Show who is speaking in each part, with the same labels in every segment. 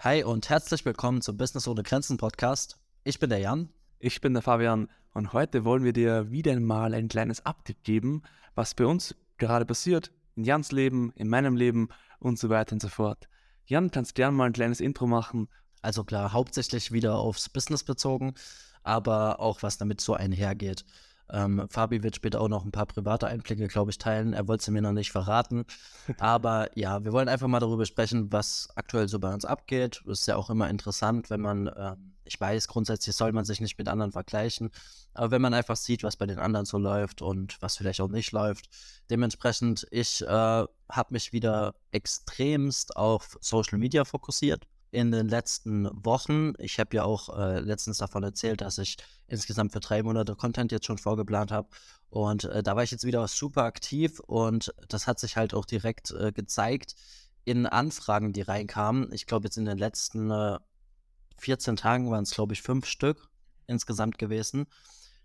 Speaker 1: Hi und herzlich willkommen zum Business ohne Grenzen Podcast. Ich bin der Jan.
Speaker 2: Ich bin der Fabian und heute wollen wir dir wieder einmal ein kleines Update geben, was bei uns gerade passiert, in Jans Leben, in meinem Leben und so weiter und so fort. Jan, kannst du gerne mal ein kleines Intro machen?
Speaker 1: Also klar, hauptsächlich wieder aufs Business bezogen, aber auch was damit so einhergeht. Ähm, Fabi wird später auch noch ein paar private Einblicke, glaube ich, teilen. Er wollte sie mir noch nicht verraten. Aber ja, wir wollen einfach mal darüber sprechen, was aktuell so bei uns abgeht. Das ist ja auch immer interessant, wenn man, äh, ich weiß, grundsätzlich soll man sich nicht mit anderen vergleichen, aber wenn man einfach sieht, was bei den anderen so läuft und was vielleicht auch nicht läuft. Dementsprechend, ich äh, habe mich wieder extremst auf Social Media fokussiert in den letzten Wochen. Ich habe ja auch äh, letztens davon erzählt, dass ich insgesamt für drei Monate Content jetzt schon vorgeplant habe. Und äh, da war ich jetzt wieder super aktiv und das hat sich halt auch direkt äh, gezeigt in Anfragen, die reinkamen. Ich glaube, jetzt in den letzten 14 äh, Tagen waren es, glaube ich, fünf Stück insgesamt gewesen.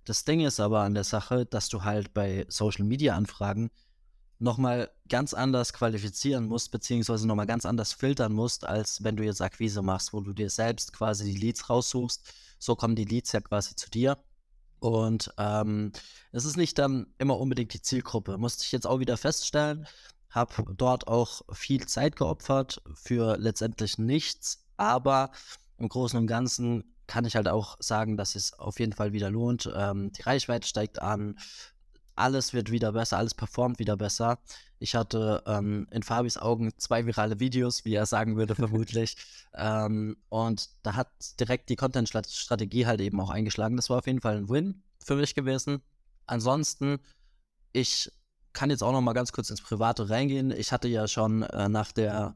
Speaker 1: Das Ding ist aber an der Sache, dass du halt bei Social Media Anfragen nochmal ganz anders qualifizieren musst, beziehungsweise nochmal ganz anders filtern musst, als wenn du jetzt Akquise machst, wo du dir selbst quasi die Leads raussuchst. So kommen die Leads ja quasi zu dir. Und ähm, es ist nicht dann immer unbedingt die Zielgruppe. Musste ich jetzt auch wieder feststellen. Habe dort auch viel Zeit geopfert für letztendlich nichts. Aber im Großen und Ganzen kann ich halt auch sagen, dass es auf jeden Fall wieder lohnt. Ähm, die Reichweite steigt an, alles wird wieder besser, alles performt wieder besser. Ich hatte ähm, in Fabis Augen zwei virale Videos, wie er sagen würde, vermutlich. ähm, und da hat direkt die Content-Strategie halt eben auch eingeschlagen. Das war auf jeden Fall ein Win für mich gewesen. Ansonsten, ich kann jetzt auch noch mal ganz kurz ins Private reingehen. Ich hatte ja schon äh, nach der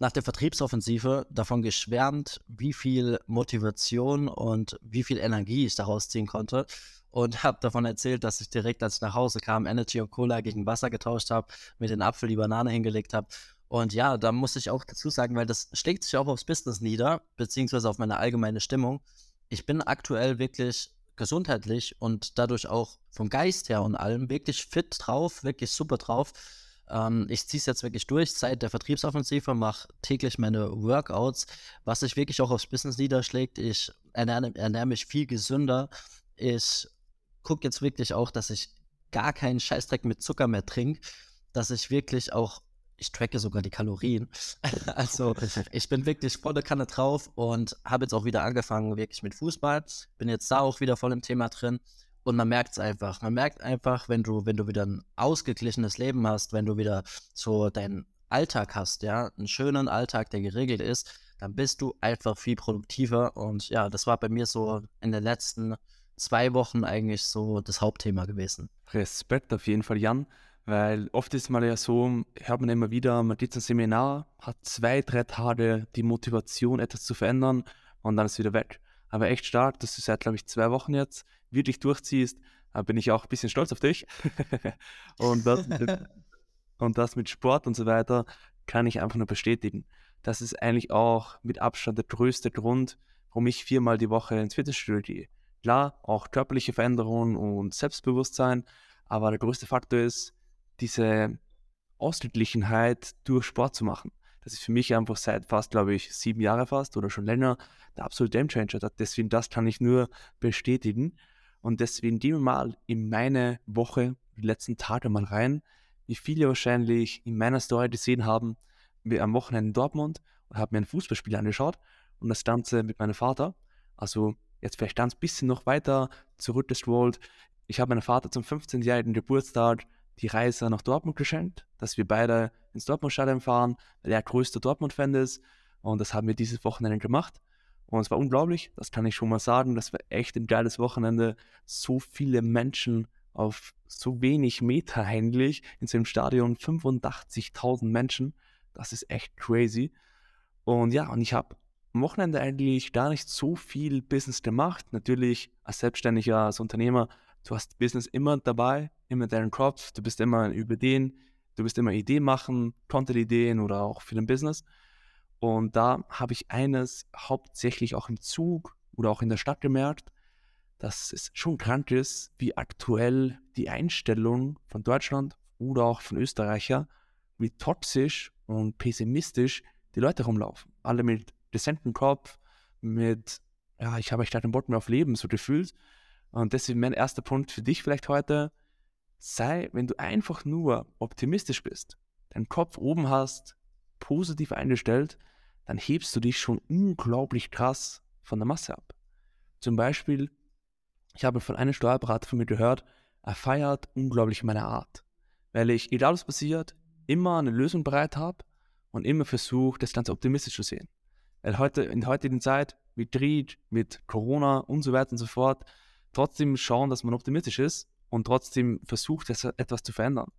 Speaker 1: nach der Vertriebsoffensive davon geschwärmt, wie viel Motivation und wie viel Energie ich daraus ziehen konnte und habe davon erzählt, dass ich direkt, als ich nach Hause kam, Energy und Cola gegen Wasser getauscht habe, mir den Apfel, die Banane hingelegt habe. Und ja, da muss ich auch dazu sagen, weil das schlägt sich auch aufs Business nieder, beziehungsweise auf meine allgemeine Stimmung. Ich bin aktuell wirklich gesundheitlich und dadurch auch vom Geist her und allem wirklich fit drauf, wirklich super drauf. Ähm, ich ziehe es jetzt wirklich durch seit der Vertriebsoffensive, mache täglich meine Workouts, was sich wirklich auch aufs Business niederschlägt. Ich ernähre, ernähre mich viel gesünder. Ich gucke jetzt wirklich auch, dass ich gar keinen Scheißdreck mit Zucker mehr trinke, dass ich wirklich auch, ich tracke sogar die Kalorien. also ich bin wirklich volle Kanne drauf und habe jetzt auch wieder angefangen wirklich mit Fußball. Bin jetzt da auch wieder voll im Thema drin. Und man merkt es einfach. Man merkt einfach, wenn du, wenn du wieder ein ausgeglichenes Leben hast, wenn du wieder so deinen Alltag hast, ja, einen schönen Alltag, der geregelt ist, dann bist du einfach viel produktiver. Und ja, das war bei mir so in den letzten zwei Wochen eigentlich so das Hauptthema gewesen.
Speaker 2: Respekt auf jeden Fall, Jan, weil oft ist mal ja so, hört man immer wieder, man geht zum Seminar, hat zwei, drei Tage die Motivation, etwas zu verändern und dann ist wieder weg. Aber echt stark, dass du seit, glaube ich, zwei Wochen jetzt wirklich durchziehst, da bin ich auch ein bisschen stolz auf dich. und, das mit, und das mit Sport und so weiter kann ich einfach nur bestätigen. Das ist eigentlich auch mit Abstand der größte Grund, warum ich viermal die Woche ins Fitnessstudio gehe. Klar, auch körperliche Veränderungen und Selbstbewusstsein, aber der größte Faktor ist, diese Ausgeglichenheit durch Sport zu machen. Das ist für mich einfach seit fast, glaube ich, sieben Jahren fast oder schon länger der absolute Gamechanger. Deswegen, das kann ich nur bestätigen. Und deswegen gehen wir mal in meine Woche, die letzten Tage mal rein, wie viele wahrscheinlich in meiner Story gesehen haben, wir am Wochenende in Dortmund und haben mir ein Fußballspiel angeschaut und das Ganze mit meinem Vater. Also jetzt vielleicht ganz bisschen noch weiter zurückgestrollt. Ich habe meinem Vater zum 15-jährigen Geburtstag die Reise nach Dortmund geschenkt, dass wir beide ins Dortmund-Stadion fahren, weil er größter Dortmund-Fan ist. Und das haben wir dieses Wochenende gemacht. Und es war unglaublich, das kann ich schon mal sagen. Das war echt ein geiles Wochenende. So viele Menschen auf so wenig Meter eigentlich in so einem Stadion. 85.000 Menschen. Das ist echt crazy. Und ja, und ich habe am Wochenende eigentlich gar nicht so viel Business gemacht. Natürlich als Selbstständiger, als Unternehmer, du hast Business immer dabei, immer deinen Kopf, du bist immer über den, du bist immer Ideen machen, Content-Ideen oder auch für den Business. Und da habe ich eines hauptsächlich auch im Zug oder auch in der Stadt gemerkt, dass es schon krank ist, wie aktuell die Einstellung von Deutschland oder auch von Österreicher, wie toxisch und pessimistisch die Leute rumlaufen. Alle mit dezenten Kopf, mit, ja, ich habe echt keinen Bock mehr auf Leben, so gefühlt. Und deswegen mein erster Punkt für dich vielleicht heute, sei, wenn du einfach nur optimistisch bist, deinen Kopf oben hast, positiv eingestellt, dann hebst du dich schon unglaublich krass von der Masse ab. Zum Beispiel, ich habe von einem Steuerberater von mir gehört, er feiert unglaublich meine Art, weil ich, egal was passiert, immer eine Lösung bereit habe und immer versuche, das Ganze optimistisch zu sehen. Weil heute, in heutigen Zeit, mit Krieg, mit Corona und so weiter und so fort, trotzdem schauen, dass man optimistisch ist und trotzdem versucht, etwas zu verändern.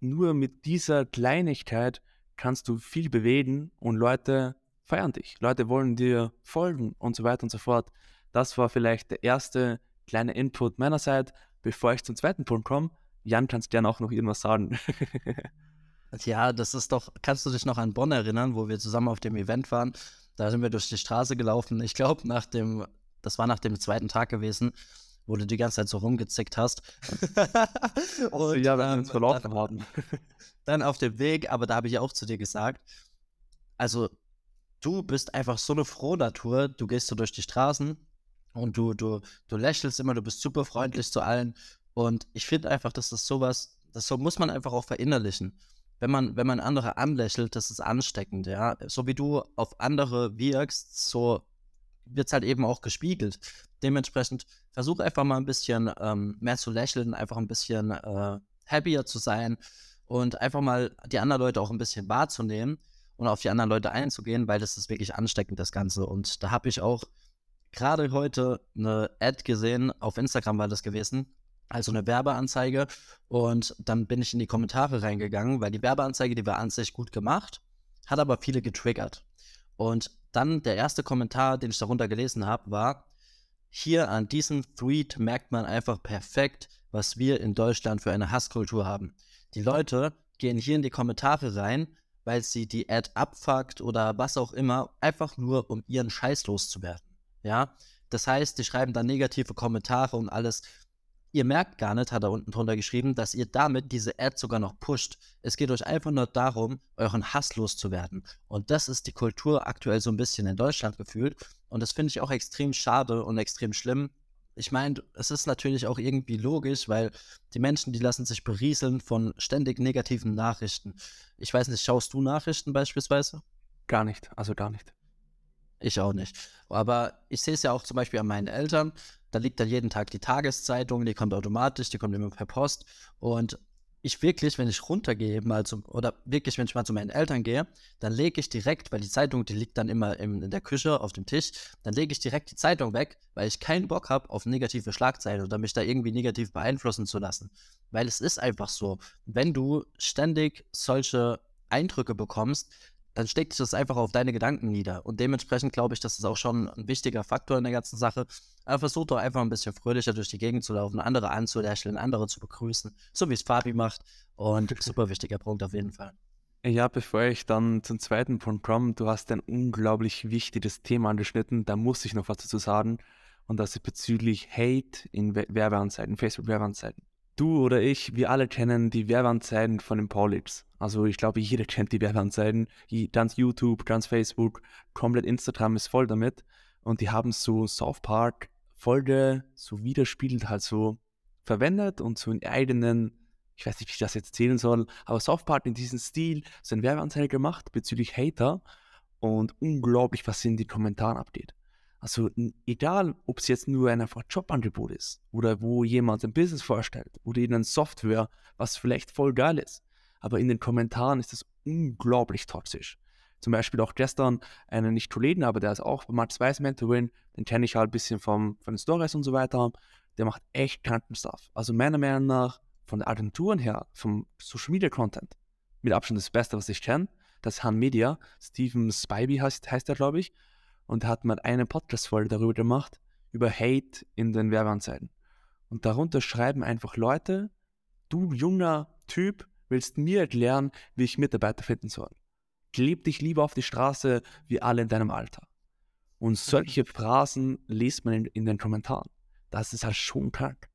Speaker 2: Nur mit dieser Kleinigkeit kannst du viel bewegen und Leute feiern dich. Leute wollen dir folgen und so weiter und so fort. Das war vielleicht der erste kleine Input meinerseits. Bevor ich zum zweiten Punkt komme, Jan, kannst gerne auch noch irgendwas sagen.
Speaker 1: ja, das ist doch, kannst du dich noch an Bonn erinnern, wo wir zusammen auf dem Event waren? Da sind wir durch die Straße gelaufen. Ich glaube, nach dem, das war nach dem zweiten Tag gewesen wo du die ganze Zeit so rumgezickt hast.
Speaker 2: und, ja, wir ähm, uns verlaufen haben.
Speaker 1: dann auf dem Weg, aber da habe ich auch zu dir gesagt, also du bist einfach so eine frohe Natur, du gehst so durch die Straßen und du, du, du lächelst immer, du bist super freundlich zu allen und ich finde einfach, dass das sowas, das so muss man einfach auch verinnerlichen. Wenn man, wenn man andere anlächelt, das ist ansteckend, ja. So wie du auf andere wirkst, so wird es halt eben auch gespiegelt. Dementsprechend versuche einfach mal ein bisschen ähm, mehr zu lächeln, einfach ein bisschen äh, happier zu sein und einfach mal die anderen Leute auch ein bisschen wahrzunehmen und auf die anderen Leute einzugehen, weil das ist wirklich ansteckend, das Ganze. Und da habe ich auch gerade heute eine Ad gesehen, auf Instagram war das gewesen, also eine Werbeanzeige. Und dann bin ich in die Kommentare reingegangen, weil die Werbeanzeige, die war an sich gut gemacht, hat aber viele getriggert. Und dann der erste Kommentar, den ich darunter gelesen habe, war, hier an diesem Tweet merkt man einfach perfekt, was wir in Deutschland für eine Hasskultur haben. Die Leute gehen hier in die Kommentare rein, weil sie die Ad abfuckt oder was auch immer, einfach nur um ihren Scheiß loszuwerden. Ja, das heißt, die schreiben dann negative Kommentare und alles. Ihr merkt gar nicht, hat er unten drunter geschrieben, dass ihr damit diese Ad sogar noch pusht. Es geht euch einfach nur darum, euren Hass loszuwerden. Und das ist die Kultur aktuell so ein bisschen in Deutschland gefühlt. Und das finde ich auch extrem schade und extrem schlimm. Ich meine, es ist natürlich auch irgendwie logisch, weil die Menschen, die lassen sich berieseln von ständig negativen Nachrichten. Ich weiß nicht, schaust du Nachrichten beispielsweise?
Speaker 2: Gar nicht, also gar nicht.
Speaker 1: Ich auch nicht. Aber ich sehe es ja auch zum Beispiel an meinen Eltern. Da liegt dann jeden Tag die Tageszeitung, die kommt automatisch, die kommt immer per Post. Und ich wirklich, wenn ich runtergehe, mal zum, oder wirklich, wenn ich mal zu meinen Eltern gehe, dann lege ich direkt, weil die Zeitung, die liegt dann immer im, in der Küche auf dem Tisch, dann lege ich direkt die Zeitung weg, weil ich keinen Bock habe auf negative Schlagzeilen oder mich da irgendwie negativ beeinflussen zu lassen. Weil es ist einfach so, wenn du ständig solche Eindrücke bekommst, dann steckt sich das einfach auf deine Gedanken nieder. Und dementsprechend glaube ich, das ist auch schon ein wichtiger Faktor in der ganzen Sache. Aber versuch doch einfach ein bisschen fröhlicher durch die Gegend zu laufen, andere anzulächeln, andere zu begrüßen, so wie es Fabi macht. Und super wichtiger Punkt auf jeden Fall.
Speaker 2: Ja, bevor ich dann zum zweiten Punkt komme, du hast ein unglaublich wichtiges Thema angeschnitten, da muss ich noch was dazu sagen. Und das ist bezüglich Hate in Werbeanzeigen, Facebook-Werbeanzeigen du oder ich, wir alle kennen die Werbeanzeigen von den Paulix. Also ich glaube, jeder kennt die Werbeanzeigen. Ganz YouTube, ganz Facebook, komplett Instagram ist voll damit. Und die haben so South Park Folge so widerspiegelt halt so verwendet und so in eigenen, ich weiß nicht, wie ich das jetzt erzählen soll, aber South Park in diesem Stil so eine Werbeanzeige gemacht bezüglich Hater und unglaublich, was in den Kommentaren abgeht. Also egal, ob es jetzt nur ein Jobangebot ist oder wo jemand ein Business vorstellt oder ihnen Software, was vielleicht voll geil ist. Aber in den Kommentaren ist es unglaublich toxisch. Zum Beispiel auch gestern einen nicht Kollegen, aber der ist auch bei Max Weiß Mentoring, den kenne ich halt ein bisschen vom, von den Stories und so weiter. Der macht echt kranken Stuff. Also meiner Meinung nach von den Agenturen her, vom Social Media Content, mit Abstand das Beste, was ich kenne. Das Han Media. Steven Spivey heißt, heißt er, glaube ich und hat mal eine Podcast-Folge darüber gemacht, über Hate in den Werbeanzeigen. Und darunter schreiben einfach Leute, du junger Typ willst mir erklären, wie ich Mitarbeiter finden soll. Kleb dich lieber auf die Straße wie alle in deinem Alter. Und mhm. solche Phrasen liest man in, in den Kommentaren. Das ist halt schon krank.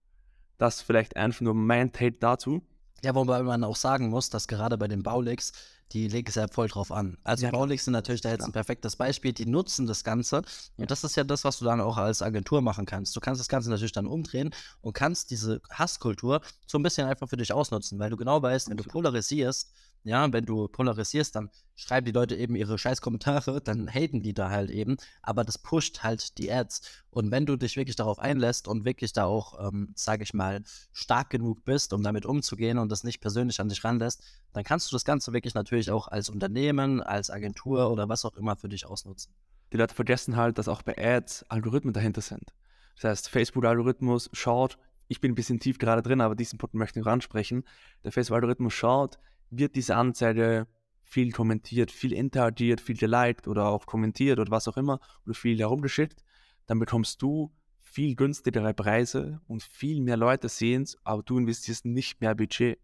Speaker 2: Das vielleicht einfach nur mein Take dazu.
Speaker 1: Ja, wobei man auch sagen muss, dass gerade bei den Baulicks die legen es ja voll drauf an. Also ja, Baulig sind natürlich da jetzt ein perfektes Beispiel. Die nutzen das Ganze. Und das ist ja das, was du dann auch als Agentur machen kannst. Du kannst das Ganze natürlich dann umdrehen und kannst diese Hasskultur so ein bisschen einfach für dich ausnutzen, weil du genau weißt, wenn du polarisierst, ja, wenn du polarisierst, dann schreiben die Leute eben ihre scheiß Kommentare, dann haten die da halt eben, aber das pusht halt die Ads. Und wenn du dich wirklich darauf einlässt und wirklich da auch, ähm, sage ich mal, stark genug bist, um damit umzugehen und das nicht persönlich an dich ranlässt, dann kannst du das Ganze wirklich natürlich auch als Unternehmen, als Agentur oder was auch immer für dich ausnutzen.
Speaker 2: Die Leute vergessen halt, dass auch bei Ads Algorithmen dahinter sind. Das heißt, Facebook-Algorithmus schaut, ich bin ein bisschen tief gerade drin, aber diesen Punkt möchte ich noch ansprechen. Der Facebook-Algorithmus schaut, wird diese Anzeige viel kommentiert, viel interagiert, viel geliked oder auch kommentiert oder was auch immer oder viel herumgeschickt, dann bekommst du viel günstigere Preise und viel mehr Leute sehen es, aber du investierst nicht mehr Budget.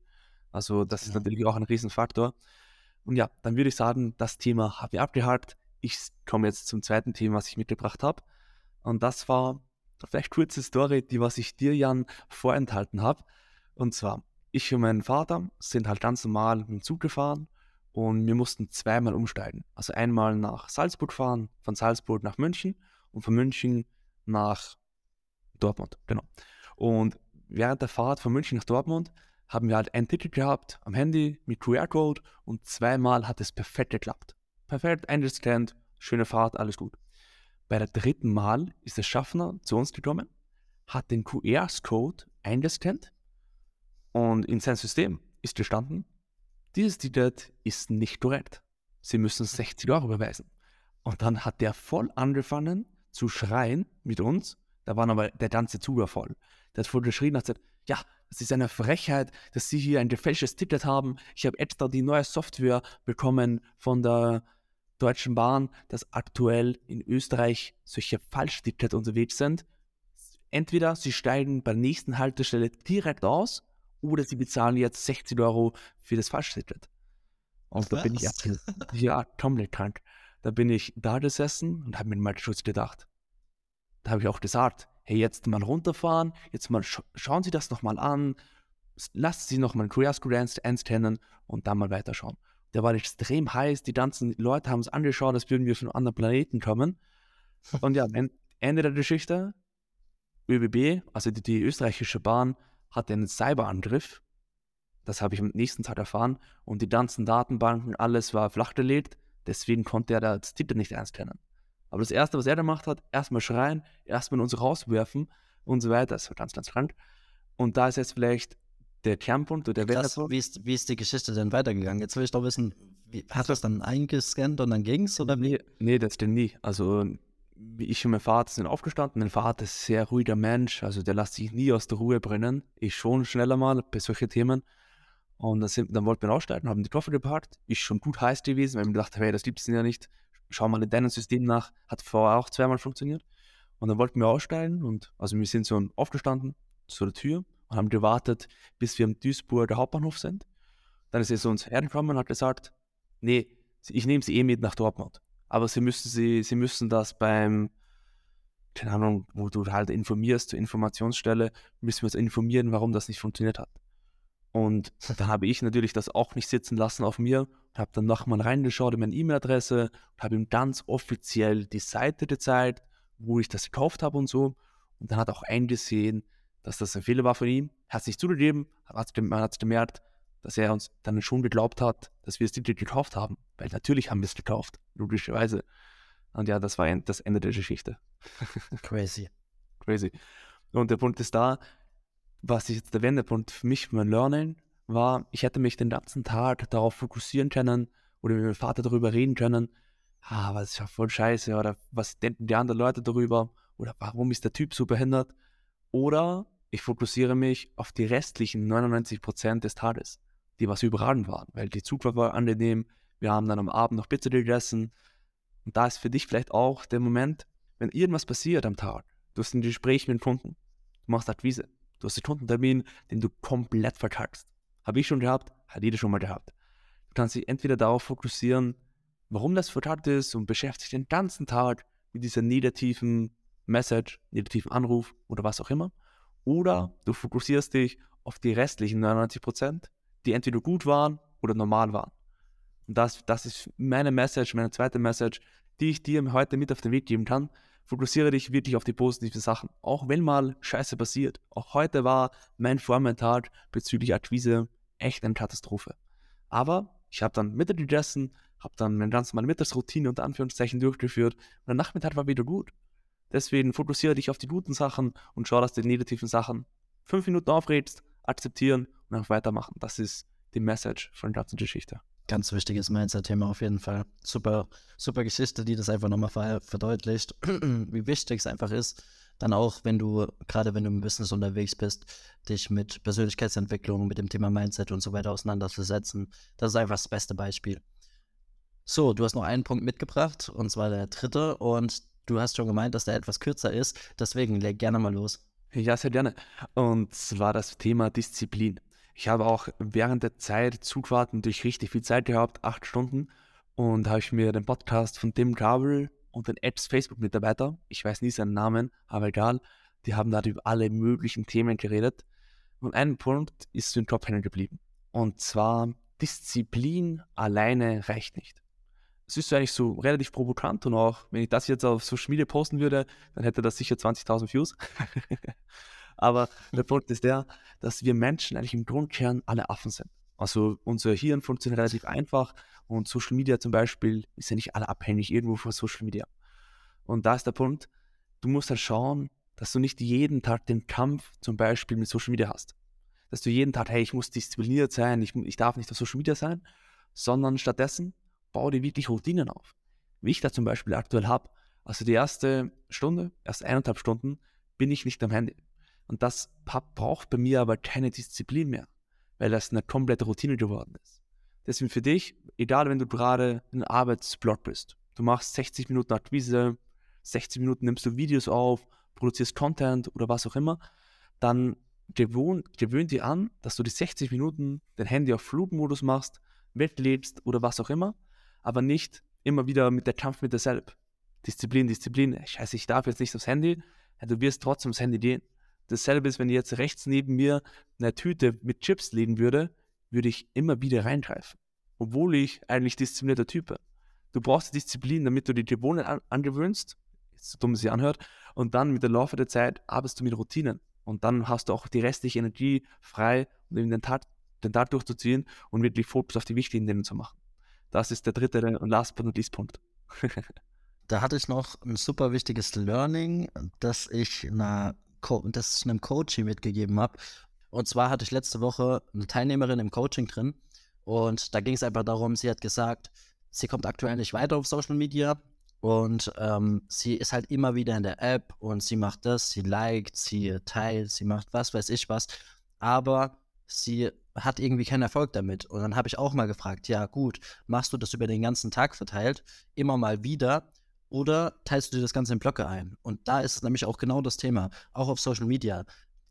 Speaker 2: Also das ist natürlich auch ein Riesenfaktor. Und ja, dann würde ich sagen, das Thema habe ich abgehakt. Ich komme jetzt zum zweiten Thema, was ich mitgebracht habe. Und das war vielleicht kurze Story, die was ich dir, Jan, vorenthalten habe. Und zwar, ich und mein Vater sind halt ganz normal mit dem Zug gefahren und wir mussten zweimal umsteigen. Also einmal nach Salzburg fahren, von Salzburg nach München und von München nach Dortmund. Genau. Und während der Fahrt von München nach Dortmund haben wir halt ein Ticket gehabt am Handy mit QR-Code und zweimal hat es perfekt geklappt. Perfekt, eingescannt, schöne Fahrt, alles gut. Bei der dritten Mal ist der Schaffner zu uns gekommen, hat den QR-Code eingescannt und in sein System ist gestanden, dieses Ticket ist nicht korrekt. Sie müssen 60 Euro überweisen. Und dann hat der voll angefangen zu schreien mit uns. Da war aber der ganze Zuger voll. Der hat voll geschrien und hat gesagt, ja, es ist eine Frechheit, dass Sie hier ein gefälschtes Ticket haben. Ich habe extra die neue Software bekommen von der Deutschen Bahn, dass aktuell in Österreich solche Falschtickets unterwegs sind. Entweder Sie steigen bei der nächsten Haltestelle direkt aus oder sie bezahlen jetzt 60 Euro für das Falschticket. Und da bin ich ja komplett krank. Da bin ich da gesessen und habe mir mal Schutz gedacht. Da habe ich auch gesagt, hey, jetzt mal runterfahren, jetzt mal sch schauen Sie das nochmal an, lassen Sie nochmal einen QR-Code einscannen und dann mal weiterschauen. Der war extrem heiß, die ganzen Leute haben es angeschaut, als würden wir von einem anderen Planeten kommen. Und ja, Ende der Geschichte, ÖBB, also die, die österreichische Bahn, hatte einen Cyberangriff. Das habe ich am nächsten Tag erfahren. Und die ganzen Datenbanken, alles war flachgelegt. Deswegen konnte er das Titel nicht ernst kennen. Aber das Erste, was er gemacht hat, erstmal schreien, erstmal uns rauswerfen und so weiter. Das war ganz, ganz krank. Und da ist jetzt vielleicht der Kernpunkt oder der
Speaker 1: Krass, wie ist, wie ist die Geschichte denn weitergegangen? Jetzt will ich doch wissen, wie, hat das dann eingescannt und dann ging es?
Speaker 2: Nee, nee, das denn nie. Also ich und mein Vater sind aufgestanden. Mein Vater ist ein sehr ruhiger Mensch, also der lässt sich nie aus der Ruhe brennen. Ich schon schneller mal bei solchen Themen. Und dann, sind, dann wollten wir aussteigen, haben die Koffer geparkt. Ich schon gut heiß gewesen, weil ich mir dachte, hey, das gibt es ja nicht. Schau mal in deinem System nach. Hat vorher auch zweimal funktioniert. Und dann wollten wir aussteigen und also wir sind so aufgestanden zu der Tür und haben gewartet, bis wir am Duisburger Hauptbahnhof sind. Dann ist er zu uns hergekommen und hat gesagt, nee, ich nehme sie eh mit nach Dortmund aber sie müssen sie, sie müssen das beim, keine Ahnung, wo du halt informierst, zur Informationsstelle, müssen wir uns informieren, warum das nicht funktioniert hat. Und dann habe ich natürlich das auch nicht sitzen lassen auf mir und habe dann nochmal reingeschaut in meine E-Mail-Adresse und habe ihm ganz offiziell die Seite gezeigt, wo ich das gekauft habe und so. Und dann hat er auch eingesehen, dass das ein Fehler war von ihm. Er hat es nicht zugegeben, man hat es gemerkt, dass er uns dann schon geglaubt hat, dass wir das Ticket gekauft haben. Weil natürlich haben wir es gekauft, logischerweise. Und ja, das war das Ende der Geschichte.
Speaker 1: Crazy.
Speaker 2: Crazy. Und der Punkt ist da, was ich jetzt der Wendepunkt für mich, mein Learning, war, ich hätte mich den ganzen Tag darauf fokussieren können oder mit meinem Vater darüber reden können, ah, was ist ja voll scheiße oder was denken die anderen Leute darüber oder warum ist der Typ so behindert. Oder ich fokussiere mich auf die restlichen 99% des Tages die was überragend waren, weil die Zugfahrt war angenehm, wir haben dann am Abend noch Pizza gegessen und da ist für dich vielleicht auch der Moment, wenn irgendwas passiert am Tag, du hast ein Gespräch mit dem Kunden, du machst Akquise, du hast einen Kundentermin, den du komplett verkackst. Habe ich schon gehabt, hat jeder schon mal gehabt. Du kannst dich entweder darauf fokussieren, warum das verkackt ist und beschäftigst dich den ganzen Tag mit dieser negativen Message, negativen Anruf oder was auch immer. Oder du fokussierst dich auf die restlichen 99 Prozent die entweder gut waren oder normal waren. Und das, das ist meine Message, meine zweite Message, die ich dir heute mit auf den Weg geben kann. Fokussiere dich wirklich auf die positiven Sachen. Auch wenn mal Scheiße passiert. Auch heute war mein Vormittag bezüglich Akquise echt eine Katastrophe. Aber ich habe dann Mittag gegessen, habe dann meine ganz normale Mittagsroutine unter Anführungszeichen durchgeführt und der Nachmittag war wieder gut. Deswegen fokussiere dich auf die guten Sachen und schau, dass du die negativen Sachen fünf Minuten aufregst, akzeptieren und dann weitermachen. Das ist die Message von der ganzen Geschichte.
Speaker 1: Ganz wichtiges Mindset-Thema auf jeden Fall. Super, super Geschichte, die das einfach nochmal verdeutlicht, wie wichtig es einfach ist, dann auch, wenn du, gerade wenn du im Business unterwegs bist, dich mit Persönlichkeitsentwicklung, mit dem Thema Mindset und so weiter auseinanderzusetzen. Das ist einfach das beste Beispiel. So, du hast noch einen Punkt mitgebracht, und zwar der dritte, und du hast schon gemeint, dass der etwas kürzer ist. Deswegen leg gerne mal los.
Speaker 2: Ja, sehr gerne. Und zwar das Thema Disziplin. Ich habe auch während der Zeit Zugfahrten durch richtig viel Zeit gehabt, acht Stunden. Und habe ich mir den Podcast von Tim Travel und den Apps Facebook-Mitarbeiter, ich weiß nie seinen Namen, aber egal, die haben da über alle möglichen Themen geredet. Und ein Punkt ist so im Kopf hängen geblieben. Und zwar, Disziplin alleine reicht nicht es ist eigentlich so relativ provokant und auch, wenn ich das jetzt auf Social Media posten würde, dann hätte das sicher 20.000 Views. Aber der Punkt ist der, dass wir Menschen eigentlich im Grundkern alle Affen sind. Also unser Hirn funktioniert relativ einfach und Social Media zum Beispiel ist ja nicht alle abhängig irgendwo von Social Media. Und da ist der Punkt, du musst halt schauen, dass du nicht jeden Tag den Kampf zum Beispiel mit Social Media hast. Dass du jeden Tag, hey, ich muss diszipliniert sein, ich, ich darf nicht auf Social Media sein, sondern stattdessen baue dir wirklich Routinen auf. Wie ich da zum Beispiel aktuell habe, also die erste Stunde, erst eineinhalb Stunden, bin ich nicht am Handy. Und das braucht bei mir aber keine Disziplin mehr, weil das eine komplette Routine geworden ist. Deswegen für dich, egal wenn du gerade in Arbeitsblock bist, du machst 60 Minuten Akquise, 60 Minuten nimmst du Videos auf, produzierst Content oder was auch immer, dann gewöhn, gewöhn dir an, dass du die 60 Minuten dein Handy auf Flugmodus machst, weglebst oder was auch immer aber nicht immer wieder mit der Kampf mit dir selbst. Disziplin, Disziplin. Scheiße, ich darf jetzt nicht aufs Handy. Ja, du wirst trotzdem aufs Handy gehen. Dasselbe ist, wenn jetzt rechts neben mir eine Tüte mit Chips liegen würde, würde ich immer wieder reingreifen. Obwohl ich eigentlich disziplinierter Typ bin. Du brauchst Disziplin, damit du die Gewohnheit an angewöhnst, so dumm es sich anhört, und dann mit der Laufe der Zeit arbeitest du mit Routinen. Und dann hast du auch die restliche Energie frei, um den Tag, den Tag durchzuziehen und wirklich Fokus auf die wichtigen Dinge zu machen. Das ist der dritte und last but not least Punkt.
Speaker 1: da hatte ich noch ein super wichtiges Learning, das ich, einer Co das ich einem Coaching mitgegeben habe. Und zwar hatte ich letzte Woche eine Teilnehmerin im Coaching drin und da ging es einfach darum, sie hat gesagt, sie kommt aktuell nicht weiter auf Social Media und ähm, sie ist halt immer wieder in der App und sie macht das, sie liked, sie teilt, sie macht was weiß ich was, aber sie hat irgendwie keinen Erfolg damit. Und dann habe ich auch mal gefragt, ja gut, machst du das über den ganzen Tag verteilt, immer mal wieder, oder teilst du dir das Ganze in Blöcke ein? Und da ist es nämlich auch genau das Thema, auch auf Social Media.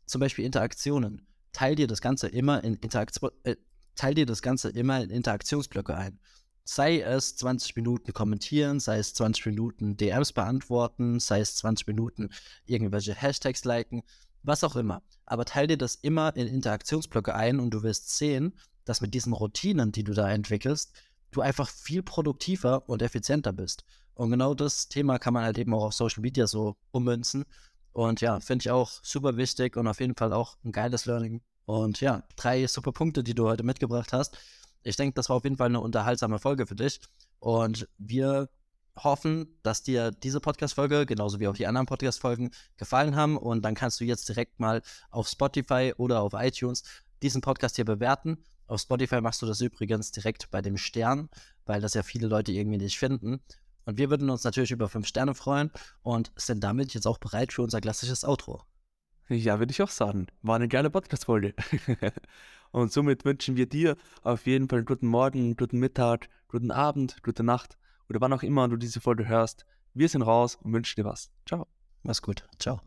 Speaker 1: Zum Beispiel Interaktionen. Teil dir das Ganze immer in Interaktion, äh, teil dir das Ganze immer in Interaktionsblöcke ein. Sei es 20 Minuten kommentieren, sei es 20 Minuten DMs beantworten, sei es 20 Minuten irgendwelche Hashtags liken was auch immer. Aber teile dir das immer in Interaktionsblöcke ein und du wirst sehen, dass mit diesen Routinen, die du da entwickelst, du einfach viel produktiver und effizienter bist. Und genau das Thema kann man halt eben auch auf Social Media so ummünzen. Und ja, finde ich auch super wichtig und auf jeden Fall auch ein geiles Learning. Und ja, drei super Punkte, die du heute mitgebracht hast. Ich denke, das war auf jeden Fall eine unterhaltsame Folge für dich. Und wir hoffen, dass dir diese Podcast-Folge, genauso wie auch die anderen Podcast-Folgen, gefallen haben. Und dann kannst du jetzt direkt mal auf Spotify oder auf iTunes diesen Podcast hier bewerten. Auf Spotify machst du das übrigens direkt bei dem Stern, weil das ja viele Leute irgendwie nicht finden. Und wir würden uns natürlich über fünf Sterne freuen und sind damit jetzt auch bereit für unser klassisches Outro.
Speaker 2: Ja, würde ich auch sagen. War eine geile Podcast-Folge. und somit wünschen wir dir auf jeden Fall einen guten Morgen, guten Mittag, guten Abend, gute Nacht oder wann auch immer du diese Folge hörst. Wir sind raus und wünschen dir was. Ciao.
Speaker 1: Mach's gut. Ciao.